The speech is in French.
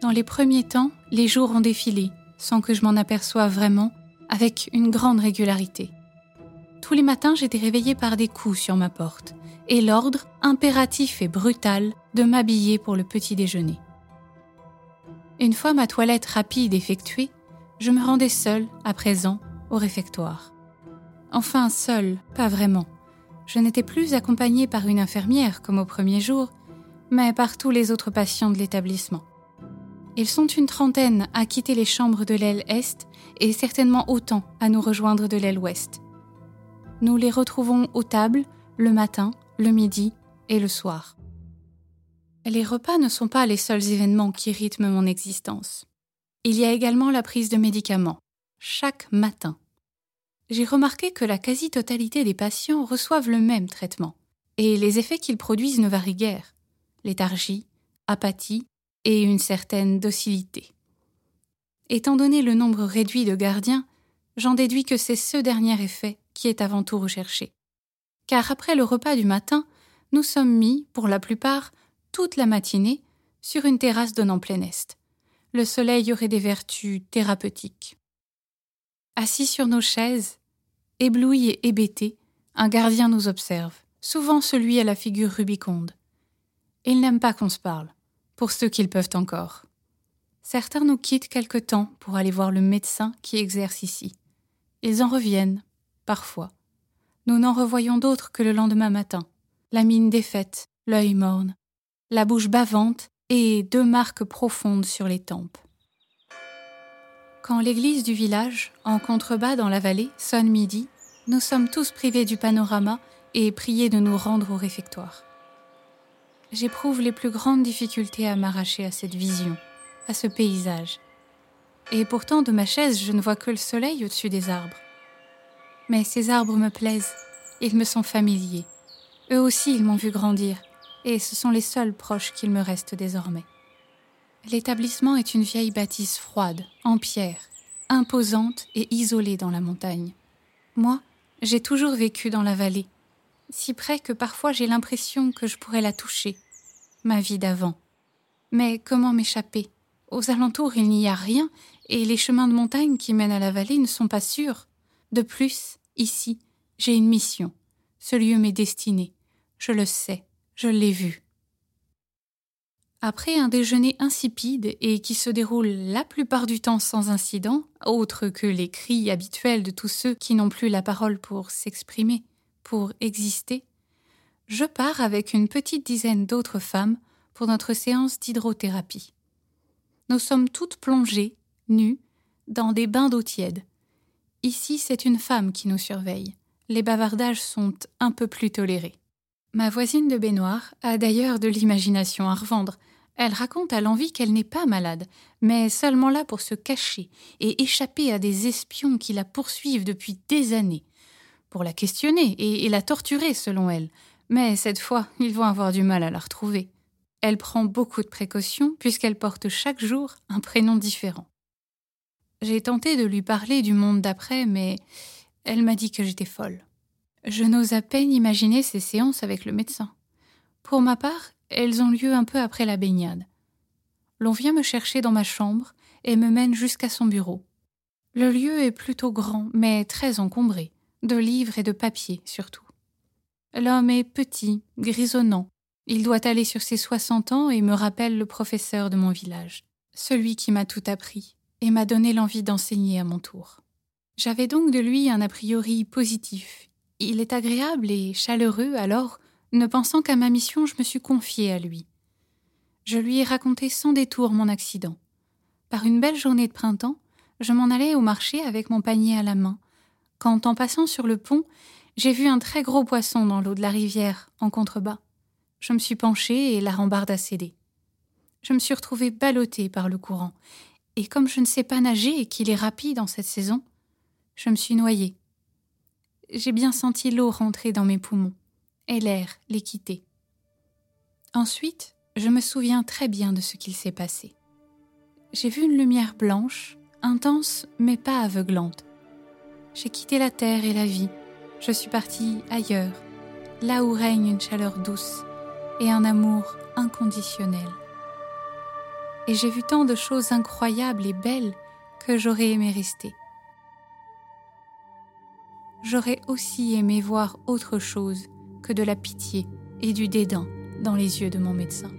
Dans les premiers temps, les jours ont défilé, sans que je m'en aperçoive vraiment, avec une grande régularité. Tous les matins, j'étais réveillée par des coups sur ma porte et l'ordre, impératif et brutal, de m'habiller pour le petit déjeuner. Une fois ma toilette rapide effectuée, je me rendais seule, à présent, au réfectoire. Enfin, seule, pas vraiment. Je n'étais plus accompagnée par une infirmière comme au premier jour, mais par tous les autres patients de l'établissement. Ils sont une trentaine à quitter les chambres de l'aile Est et certainement autant à nous rejoindre de l'aile Ouest. Nous les retrouvons aux tables le matin, le midi et le soir. Les repas ne sont pas les seuls événements qui rythment mon existence. Il y a également la prise de médicaments, chaque matin. J'ai remarqué que la quasi-totalité des patients reçoivent le même traitement, et les effets qu'ils produisent ne varient guère léthargie, apathie, et une certaine docilité. Étant donné le nombre réduit de gardiens, j'en déduis que c'est ce dernier effet qui est avant tout recherché. Car après le repas du matin, nous sommes mis, pour la plupart, toute la matinée, sur une terrasse donnant plein est. Le soleil aurait des vertus thérapeutiques. Assis sur nos chaises, ébloui et hébété, un gardien nous observe, souvent celui à la figure rubiconde. Il n'aime pas qu'on se parle pour ceux qu'ils peuvent encore. Certains nous quittent quelque temps pour aller voir le médecin qui exerce ici. Ils en reviennent, parfois. Nous n'en revoyons d'autres que le lendemain matin, la mine défaite, l'œil morne, la bouche bavante et deux marques profondes sur les tempes. Quand l'église du village, en contrebas dans la vallée, sonne midi, nous sommes tous privés du panorama et priés de nous rendre au réfectoire j'éprouve les plus grandes difficultés à m'arracher à cette vision, à ce paysage. Et pourtant, de ma chaise, je ne vois que le soleil au-dessus des arbres. Mais ces arbres me plaisent, ils me sont familiers. Eux aussi, ils m'ont vu grandir, et ce sont les seuls proches qu'il me reste désormais. L'établissement est une vieille bâtisse froide, en pierre, imposante et isolée dans la montagne. Moi, j'ai toujours vécu dans la vallée, si près que parfois j'ai l'impression que je pourrais la toucher, ma vie d'avant. Mais comment m'échapper? Aux alentours, il n'y a rien, et les chemins de montagne qui mènent à la vallée ne sont pas sûrs. De plus, ici, j'ai une mission. Ce lieu m'est destiné. Je le sais, je l'ai vu. Après un déjeuner insipide et qui se déroule la plupart du temps sans incident, autre que les cris habituels de tous ceux qui n'ont plus la parole pour s'exprimer, pour exister, je pars avec une petite dizaine d'autres femmes pour notre séance d'hydrothérapie. Nous sommes toutes plongées, nues, dans des bains d'eau tiède. Ici, c'est une femme qui nous surveille. Les bavardages sont un peu plus tolérés. Ma voisine de baignoire a d'ailleurs de l'imagination à revendre. Elle raconte à l'envie qu'elle n'est pas malade, mais seulement là pour se cacher et échapper à des espions qui la poursuivent depuis des années, pour la questionner et, la torturer selon elle, mais cette fois, ils vont avoir du mal à la retrouver. Elle prend beaucoup de précautions puisqu'elle porte chaque jour un prénom différent. J'ai tenté de lui parler du monde d'après, mais elle m'a dit que j'étais folle. Je n'ose à peine imaginer ces séances avec le médecin. Pour ma part, elles ont lieu un peu après la baignade. L'on vient me chercher dans ma chambre et me mène jusqu'à son bureau. Le lieu est plutôt grand, mais très encombré, de livres et de papiers surtout. L'homme est petit, grisonnant. Il doit aller sur ses soixante ans et me rappelle le professeur de mon village, celui qui m'a tout appris et m'a donné l'envie d'enseigner à mon tour. J'avais donc de lui un a priori positif. Il est agréable et chaleureux, alors, ne pensant qu'à ma mission, je me suis confiée à lui. Je lui ai raconté sans détour mon accident. Par une belle journée de printemps, je m'en allais au marché avec mon panier à la main, quand, en passant sur le pont, j'ai vu un très gros poisson dans l'eau de la rivière, en contrebas. Je me suis penchée et la rambarde a cédé. Je me suis retrouvée ballottée par le courant, et comme je ne sais pas nager et qu'il est rapide en cette saison, je me suis noyée. J'ai bien senti l'eau rentrer dans mes poumons, et l'air, l'équité. Ensuite, je me souviens très bien de ce qu'il s'est passé. J'ai vu une lumière blanche, intense mais pas aveuglante. J'ai quitté la terre et la vie. Je suis partie ailleurs, là où règne une chaleur douce et un amour inconditionnel. Et j'ai vu tant de choses incroyables et belles que j'aurais aimé rester. J'aurais aussi aimé voir autre chose que de la pitié et du dédain dans les yeux de mon médecin.